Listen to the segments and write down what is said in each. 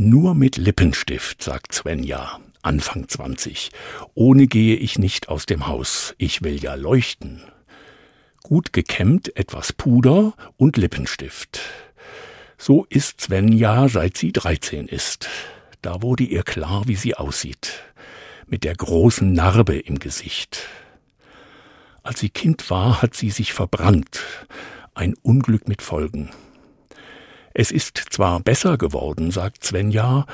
Nur mit Lippenstift, sagt Svenja, Anfang 20. Ohne gehe ich nicht aus dem Haus. Ich will ja leuchten. Gut gekämmt, etwas Puder und Lippenstift. So ist Svenja, seit sie 13 ist. Da wurde ihr klar, wie sie aussieht. Mit der großen Narbe im Gesicht. Als sie Kind war, hat sie sich verbrannt. Ein Unglück mit Folgen. Es ist zwar besser geworden, sagt Svenja,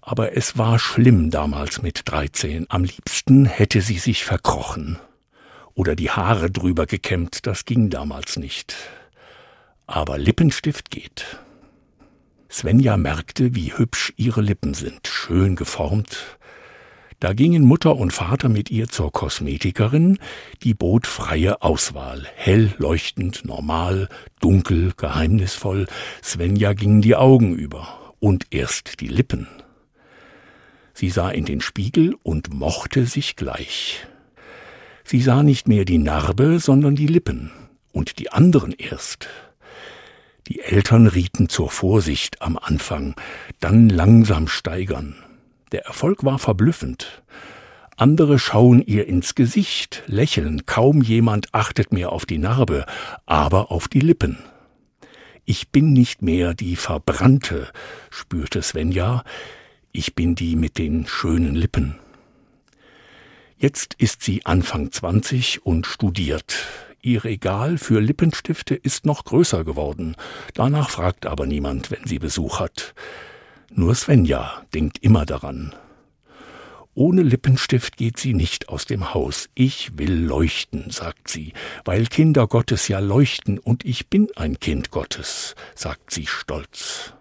aber es war schlimm damals mit 13. Am liebsten hätte sie sich verkrochen. Oder die Haare drüber gekämmt, das ging damals nicht. Aber Lippenstift geht. Svenja merkte, wie hübsch ihre Lippen sind, schön geformt, da gingen Mutter und Vater mit ihr zur Kosmetikerin, die bot freie Auswahl, hell leuchtend, normal, dunkel, geheimnisvoll, Svenja gingen die Augen über und erst die Lippen. Sie sah in den Spiegel und mochte sich gleich. Sie sah nicht mehr die Narbe, sondern die Lippen und die anderen erst. Die Eltern rieten zur Vorsicht am Anfang, dann langsam steigern. Der Erfolg war verblüffend. Andere schauen ihr ins Gesicht, lächeln, kaum jemand achtet mehr auf die Narbe, aber auf die Lippen. Ich bin nicht mehr die Verbrannte, spürte Svenja, ich bin die mit den schönen Lippen. Jetzt ist sie Anfang 20 und studiert. Ihr Regal für Lippenstifte ist noch größer geworden. Danach fragt aber niemand, wenn sie Besuch hat. Nur Svenja denkt immer daran. Ohne Lippenstift geht sie nicht aus dem Haus. Ich will leuchten, sagt sie, weil Kinder Gottes ja leuchten und ich bin ein Kind Gottes, sagt sie stolz.